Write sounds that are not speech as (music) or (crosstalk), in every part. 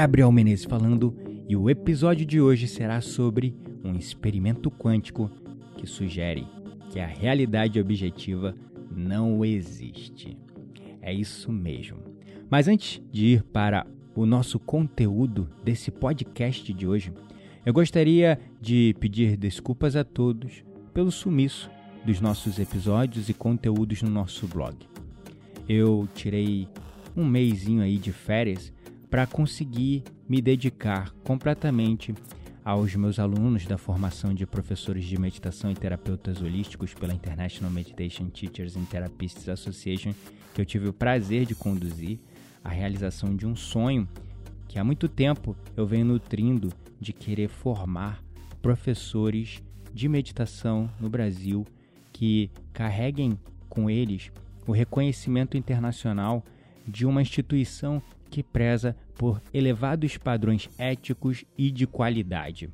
Gabriel Menezes falando, e o episódio de hoje será sobre um experimento quântico que sugere que a realidade objetiva não existe. É isso mesmo. Mas antes de ir para o nosso conteúdo desse podcast de hoje, eu gostaria de pedir desculpas a todos pelo sumiço dos nossos episódios e conteúdos no nosso blog. Eu tirei um mêsinho aí de férias para conseguir me dedicar completamente aos meus alunos da formação de professores de meditação e terapeutas holísticos pela International Meditation Teachers and Therapists Association, que eu tive o prazer de conduzir a realização de um sonho que há muito tempo eu venho nutrindo de querer formar professores de meditação no Brasil que carreguem com eles o reconhecimento internacional de uma instituição que preza por elevados padrões éticos e de qualidade,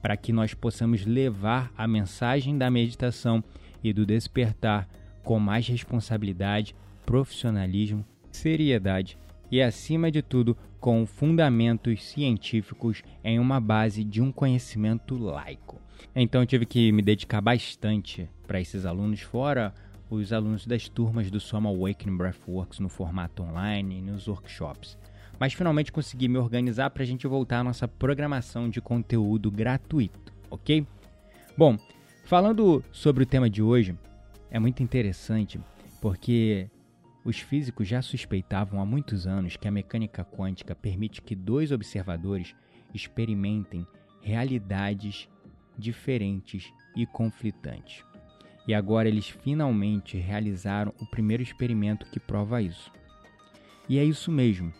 para que nós possamos levar a mensagem da meditação e do despertar com mais responsabilidade, profissionalismo, seriedade e, acima de tudo, com fundamentos científicos em uma base de um conhecimento laico. Então tive que me dedicar bastante para esses alunos, fora os alunos das turmas do Soma Awakening Breathworks no formato online e nos workshops. Mas finalmente consegui me organizar para a gente voltar à nossa programação de conteúdo gratuito, ok? Bom, falando sobre o tema de hoje, é muito interessante porque os físicos já suspeitavam há muitos anos que a mecânica quântica permite que dois observadores experimentem realidades diferentes e conflitantes. E agora eles finalmente realizaram o primeiro experimento que prova isso. E é isso mesmo.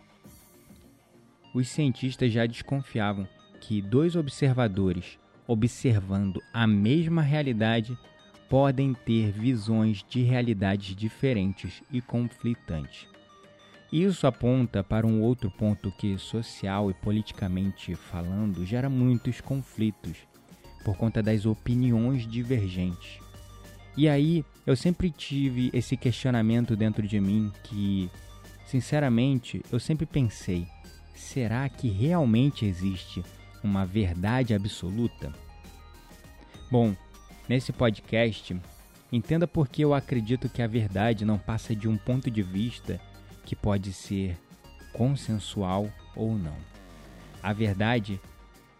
Os cientistas já desconfiavam que dois observadores observando a mesma realidade podem ter visões de realidades diferentes e conflitantes. Isso aponta para um outro ponto que, social e politicamente falando, gera muitos conflitos por conta das opiniões divergentes. E aí eu sempre tive esse questionamento dentro de mim que, sinceramente, eu sempre pensei: será que realmente existe uma verdade absoluta? Bom, nesse podcast, entenda por que eu acredito que a verdade não passa de um ponto de vista que pode ser consensual ou não. A verdade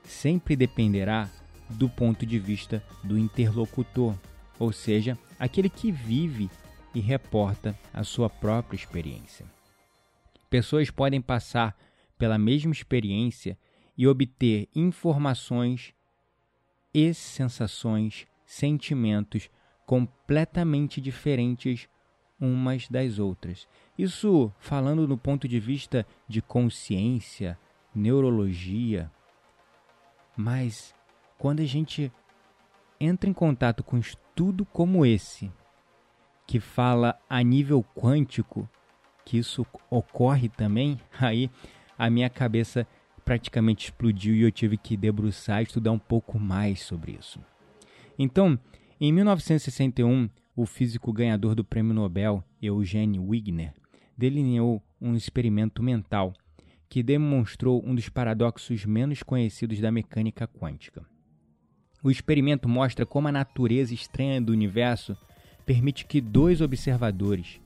sempre dependerá do ponto de vista do interlocutor, ou seja, aquele que vive e reporta a sua própria experiência. Pessoas podem passar pela mesma experiência e obter informações e sensações, sentimentos completamente diferentes umas das outras. Isso falando no ponto de vista de consciência, neurologia. Mas quando a gente entra em contato com estudo como esse, que fala a nível quântico, que isso ocorre também, (laughs) aí a minha cabeça praticamente explodiu e eu tive que debruçar e estudar um pouco mais sobre isso. Então, em 1961, o físico ganhador do prêmio Nobel, Eugene Wigner, delineou um experimento mental que demonstrou um dos paradoxos menos conhecidos da mecânica quântica. O experimento mostra como a natureza estranha do universo permite que dois observadores,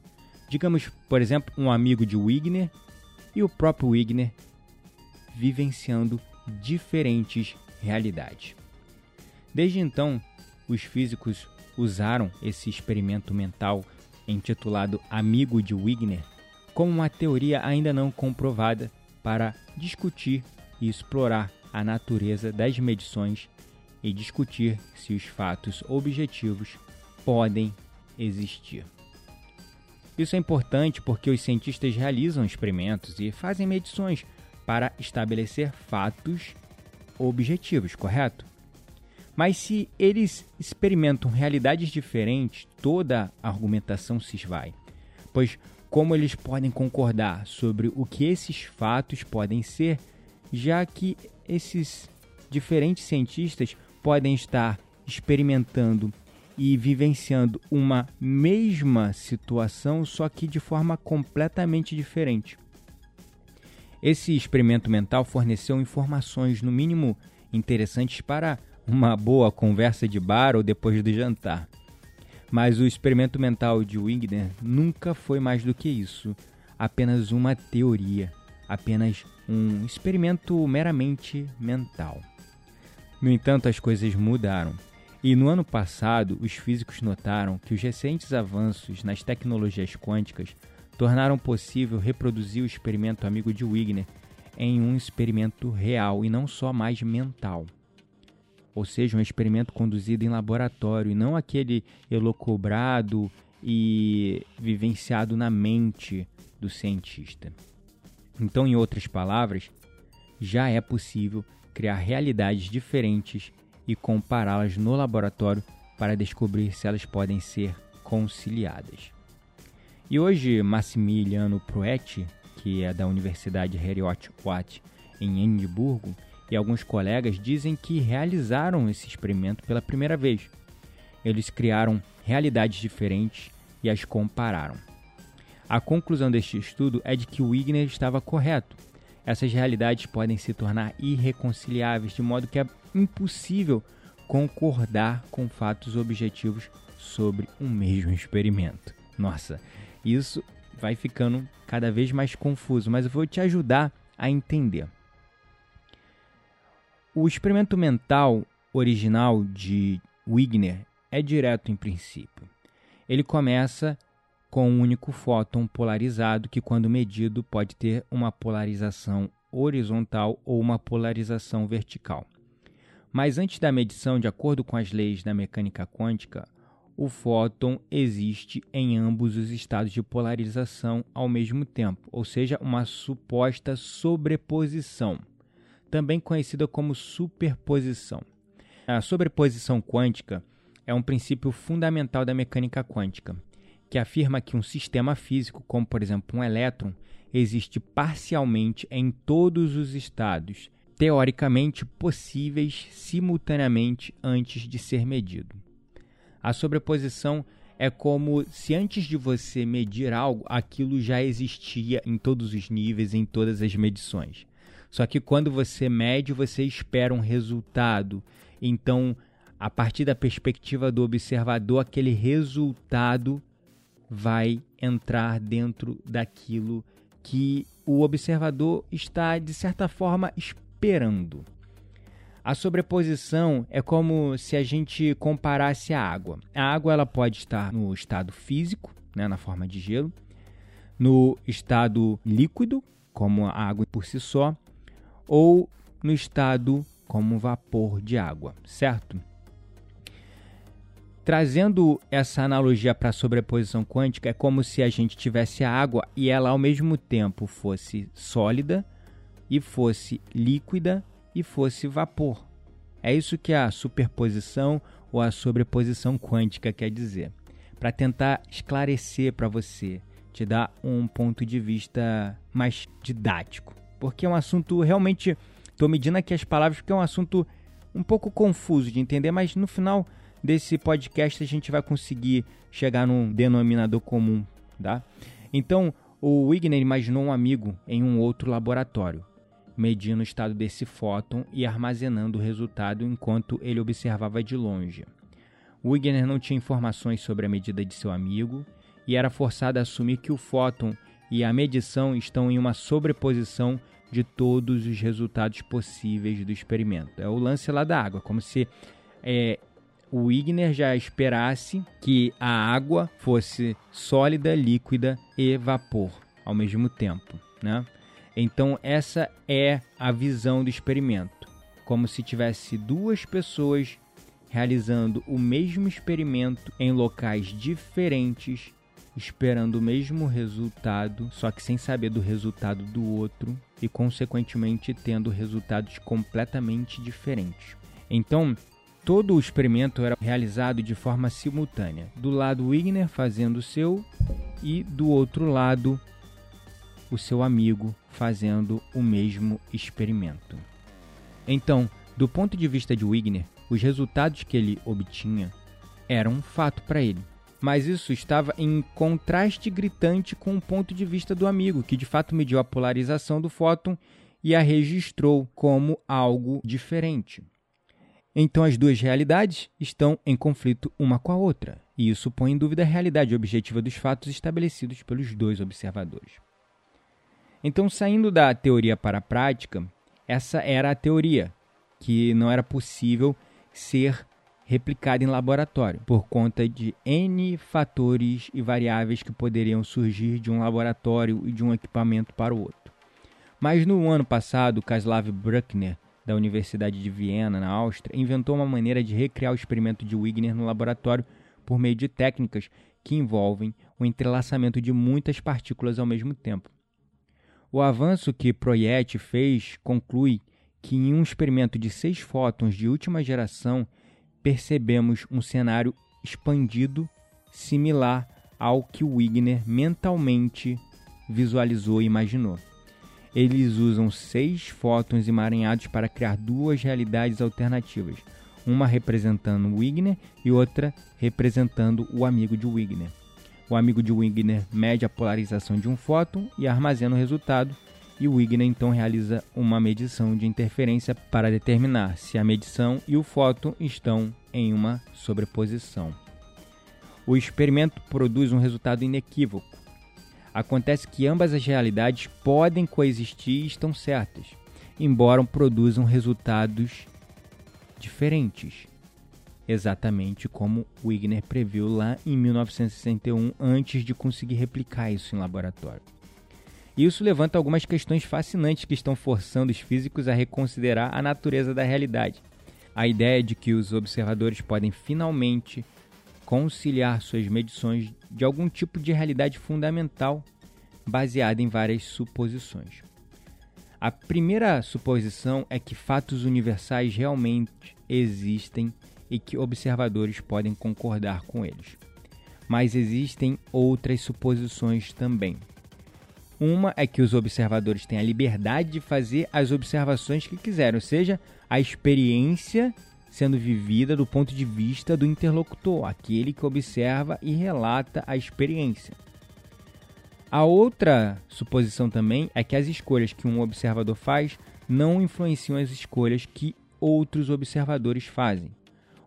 digamos, por exemplo, um amigo de Wigner e o próprio Wigner, vivenciando diferentes realidades. Desde então, os físicos usaram esse experimento mental intitulado Amigo de Wigner como uma teoria ainda não comprovada para discutir e explorar a natureza das medições e discutir se os fatos objetivos podem existir. Isso é importante porque os cientistas realizam experimentos e fazem medições para estabelecer fatos objetivos, correto? Mas se eles experimentam realidades diferentes, toda a argumentação se esvai. Pois como eles podem concordar sobre o que esses fatos podem ser, já que esses diferentes cientistas podem estar experimentando e vivenciando uma mesma situação, só que de forma completamente diferente. Esse experimento mental forneceu informações, no mínimo interessantes, para uma boa conversa de bar ou depois do jantar. Mas o experimento mental de Wigner nunca foi mais do que isso, apenas uma teoria, apenas um experimento meramente mental. No entanto, as coisas mudaram. E no ano passado, os físicos notaram que os recentes avanços nas tecnologias quânticas tornaram possível reproduzir o experimento amigo de Wigner em um experimento real e não só mais mental. Ou seja, um experimento conduzido em laboratório e não aquele elocubrado e vivenciado na mente do cientista. Então, em outras palavras, já é possível criar realidades diferentes e compará-las no laboratório para descobrir se elas podem ser conciliadas. E hoje, Massimiliano Proetti, que é da Universidade Heriot-Watt em Edimburgo, e alguns colegas dizem que realizaram esse experimento pela primeira vez. Eles criaram realidades diferentes e as compararam. A conclusão deste estudo é de que o Wigner estava correto. Essas realidades podem se tornar irreconciliáveis, de modo que é impossível concordar com fatos objetivos sobre um mesmo experimento. Nossa, isso vai ficando cada vez mais confuso, mas eu vou te ajudar a entender. O experimento mental original de Wigner é direto em princípio. Ele começa com um único fóton polarizado que, quando medido, pode ter uma polarização horizontal ou uma polarização vertical. Mas antes da medição, de acordo com as leis da mecânica quântica, o fóton existe em ambos os estados de polarização ao mesmo tempo, ou seja, uma suposta sobreposição, também conhecida como superposição. A sobreposição quântica é um princípio fundamental da mecânica quântica que afirma que um sistema físico, como por exemplo um elétron, existe parcialmente em todos os estados, teoricamente possíveis simultaneamente antes de ser medido. A sobreposição é como se antes de você medir algo, aquilo já existia em todos os níveis, em todas as medições. Só que quando você mede, você espera um resultado. Então, a partir da perspectiva do observador, aquele resultado vai entrar dentro daquilo que o observador está, de certa forma, esperando. A sobreposição é como se a gente comparasse a água. A água ela pode estar no estado físico, né, na forma de gelo, no estado líquido, como a água por si só, ou no estado como vapor de água, certo? Trazendo essa analogia para a sobreposição quântica, é como se a gente tivesse a água e ela ao mesmo tempo fosse sólida e fosse líquida e fosse vapor. É isso que a superposição ou a sobreposição quântica quer dizer. Para tentar esclarecer para você, te dar um ponto de vista mais didático. Porque é um assunto realmente. Estou medindo aqui as palavras porque é um assunto um pouco confuso de entender, mas no final desse podcast a gente vai conseguir chegar num denominador comum, tá? Então, o Wigner imaginou um amigo em um outro laboratório, medindo o estado desse fóton e armazenando o resultado enquanto ele observava de longe. Wigner não tinha informações sobre a medida de seu amigo e era forçado a assumir que o fóton e a medição estão em uma sobreposição de todos os resultados possíveis do experimento. É o lance lá da água, como se é, o Wigner já esperasse que a água fosse sólida, líquida e vapor ao mesmo tempo, né? Então essa é a visão do experimento, como se tivesse duas pessoas realizando o mesmo experimento em locais diferentes, esperando o mesmo resultado, só que sem saber do resultado do outro e consequentemente tendo resultados completamente diferentes. Então, todo o experimento era realizado de forma simultânea. Do lado Wigner fazendo o seu e do outro lado o seu amigo fazendo o mesmo experimento. Então, do ponto de vista de Wigner, os resultados que ele obtinha eram um fato para ele. Mas isso estava em contraste gritante com o ponto de vista do amigo, que de fato mediu a polarização do fóton e a registrou como algo diferente. Então as duas realidades estão em conflito uma com a outra, e isso põe em dúvida a realidade objetiva dos fatos estabelecidos pelos dois observadores. Então, saindo da teoria para a prática, essa era a teoria, que não era possível ser replicada em laboratório, por conta de N fatores e variáveis que poderiam surgir de um laboratório e de um equipamento para o outro. Mas no ano passado, Kaslav Bruckner da Universidade de Viena, na Áustria, inventou uma maneira de recriar o experimento de Wigner no laboratório por meio de técnicas que envolvem o entrelaçamento de muitas partículas ao mesmo tempo. O avanço que Proiet fez conclui que em um experimento de seis fótons de última geração percebemos um cenário expandido similar ao que Wigner mentalmente visualizou e imaginou. Eles usam seis fótons emaranhados para criar duas realidades alternativas, uma representando Wigner e outra representando o amigo de Wigner. O amigo de Wigner mede a polarização de um fóton e armazena o resultado, e Wigner então realiza uma medição de interferência para determinar se a medição e o fóton estão em uma sobreposição. O experimento produz um resultado inequívoco. Acontece que ambas as realidades podem coexistir e estão certas, embora produzam resultados diferentes, exatamente como Wigner previu lá em 1961 antes de conseguir replicar isso em laboratório. Isso levanta algumas questões fascinantes que estão forçando os físicos a reconsiderar a natureza da realidade. A ideia de que os observadores podem finalmente conciliar suas medições de algum tipo de realidade fundamental baseada em várias suposições. A primeira suposição é que fatos universais realmente existem e que observadores podem concordar com eles. Mas existem outras suposições também. Uma é que os observadores têm a liberdade de fazer as observações que quiserem, ou seja, a experiência sendo vivida do ponto de vista do interlocutor, aquele que observa e relata a experiência. A outra suposição também é que as escolhas que um observador faz não influenciam as escolhas que outros observadores fazem.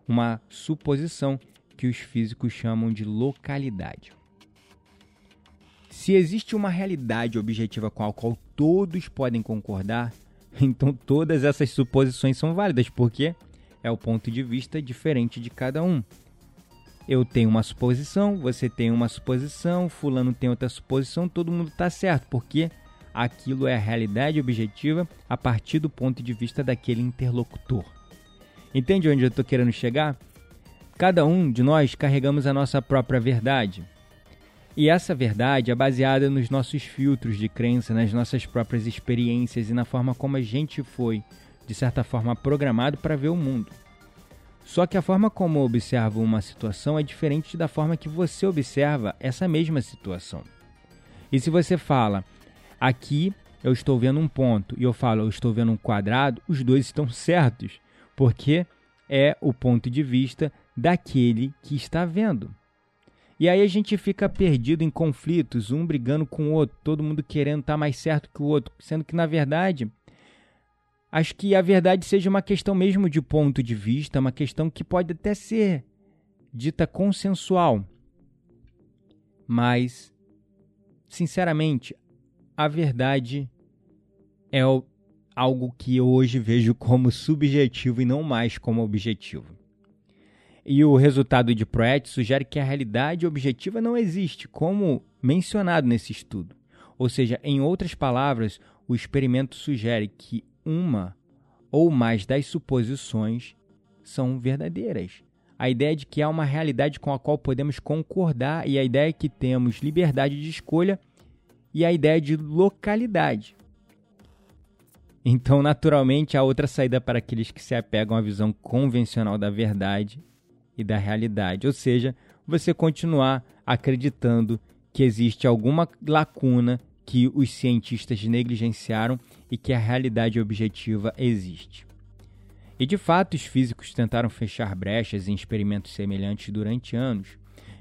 Uma suposição que os físicos chamam de localidade. Se existe uma realidade objetiva com a qual todos podem concordar, (laughs) então todas essas suposições são válidas, porque é o ponto de vista diferente de cada um. Eu tenho uma suposição, você tem uma suposição, fulano tem outra suposição, todo mundo está certo, porque aquilo é a realidade objetiva a partir do ponto de vista daquele interlocutor. Entende onde eu estou querendo chegar? Cada um de nós carregamos a nossa própria verdade. E essa verdade é baseada nos nossos filtros de crença, nas nossas próprias experiências e na forma como a gente foi de certa forma, programado para ver o mundo. Só que a forma como eu observo uma situação é diferente da forma que você observa essa mesma situação. E se você fala, aqui eu estou vendo um ponto, e eu falo, eu estou vendo um quadrado, os dois estão certos, porque é o ponto de vista daquele que está vendo. E aí a gente fica perdido em conflitos, um brigando com o outro, todo mundo querendo estar mais certo que o outro, sendo que na verdade acho que a verdade seja uma questão mesmo de ponto de vista, uma questão que pode até ser dita consensual. Mas, sinceramente, a verdade é algo que eu hoje vejo como subjetivo e não mais como objetivo. E o resultado de Proet sugere que a realidade objetiva não existe, como mencionado nesse estudo. Ou seja, em outras palavras, o experimento sugere que uma ou mais das suposições são verdadeiras. A ideia de que há uma realidade com a qual podemos concordar e a ideia que temos liberdade de escolha e a ideia de localidade. Então, naturalmente, há outra saída para aqueles que se apegam à visão convencional da verdade e da realidade, ou seja, você continuar acreditando que existe alguma lacuna que os cientistas negligenciaram e que a realidade objetiva existe. E de fato, os físicos tentaram fechar brechas em experimentos semelhantes durante anos,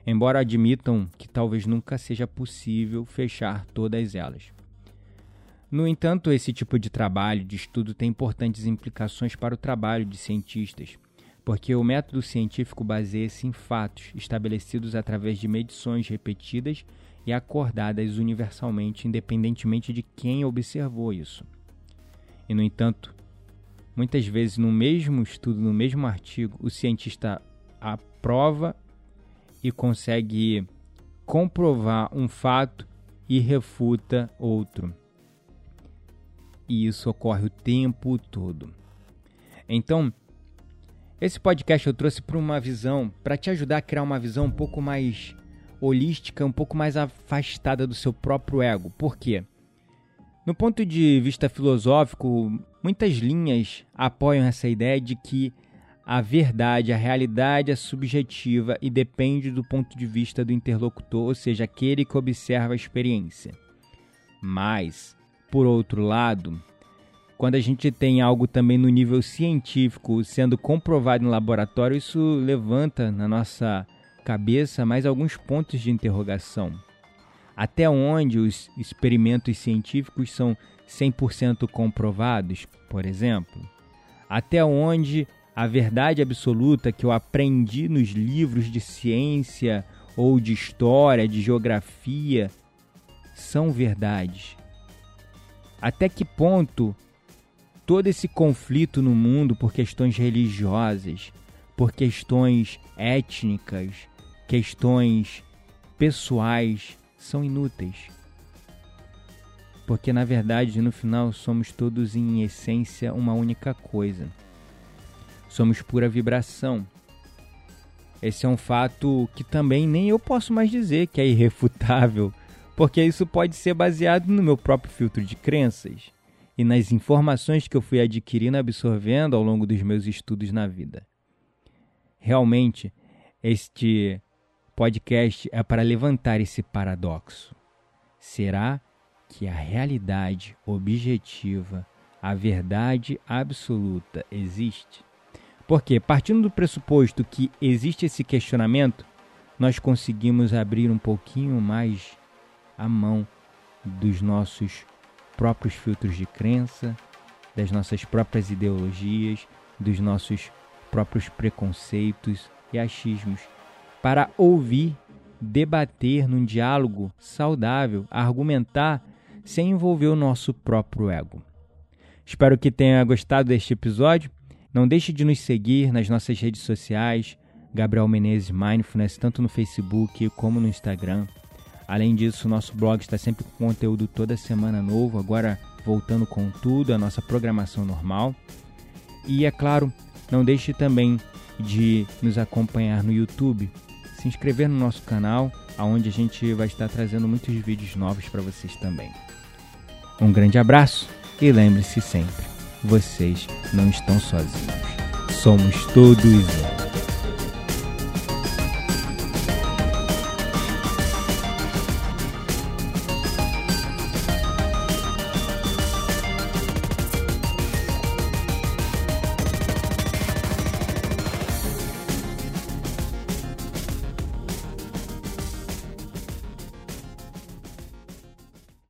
embora admitam que talvez nunca seja possível fechar todas elas. No entanto, esse tipo de trabalho de estudo tem importantes implicações para o trabalho de cientistas, porque o método científico baseia-se em fatos estabelecidos através de medições repetidas e acordadas universalmente, independentemente de quem observou isso. E, no entanto, muitas vezes no mesmo estudo, no mesmo artigo, o cientista aprova e consegue comprovar um fato e refuta outro. E isso ocorre o tempo todo. Então, esse podcast eu trouxe para uma visão, para te ajudar a criar uma visão um pouco mais holística, um pouco mais afastada do seu próprio ego. Por quê? No ponto de vista filosófico, muitas linhas apoiam essa ideia de que a verdade, a realidade é subjetiva e depende do ponto de vista do interlocutor, ou seja, aquele que observa a experiência. Mas, por outro lado, quando a gente tem algo também no nível científico sendo comprovado em laboratório, isso levanta na nossa cabeça mais alguns pontos de interrogação. Até onde os experimentos científicos são 100% comprovados, por exemplo? Até onde a verdade absoluta que eu aprendi nos livros de ciência ou de história, de geografia, são verdades? Até que ponto todo esse conflito no mundo por questões religiosas, por questões étnicas, questões pessoais são inúteis. Porque na verdade, no final, somos todos em essência uma única coisa. Somos pura vibração. Esse é um fato que também nem eu posso mais dizer que é irrefutável, porque isso pode ser baseado no meu próprio filtro de crenças e nas informações que eu fui adquirindo e absorvendo ao longo dos meus estudos na vida. Realmente, este podcast é para levantar esse paradoxo. Será que a realidade objetiva, a verdade absoluta existe? Porque, partindo do pressuposto que existe esse questionamento, nós conseguimos abrir um pouquinho mais a mão dos nossos próprios filtros de crença, das nossas próprias ideologias, dos nossos próprios preconceitos e achismos, para ouvir, debater num diálogo saudável, argumentar sem envolver o nosso próprio ego. Espero que tenha gostado deste episódio. Não deixe de nos seguir nas nossas redes sociais, Gabriel Menezes Mindfulness, tanto no Facebook como no Instagram. Além disso, nosso blog está sempre com conteúdo toda semana novo, agora voltando com tudo, a nossa programação normal. E é claro, não deixe também de nos acompanhar no YouTube, se inscrever no nosso canal, aonde a gente vai estar trazendo muitos vídeos novos para vocês também. Um grande abraço e lembre-se sempre, vocês não estão sozinhos. Somos todos um.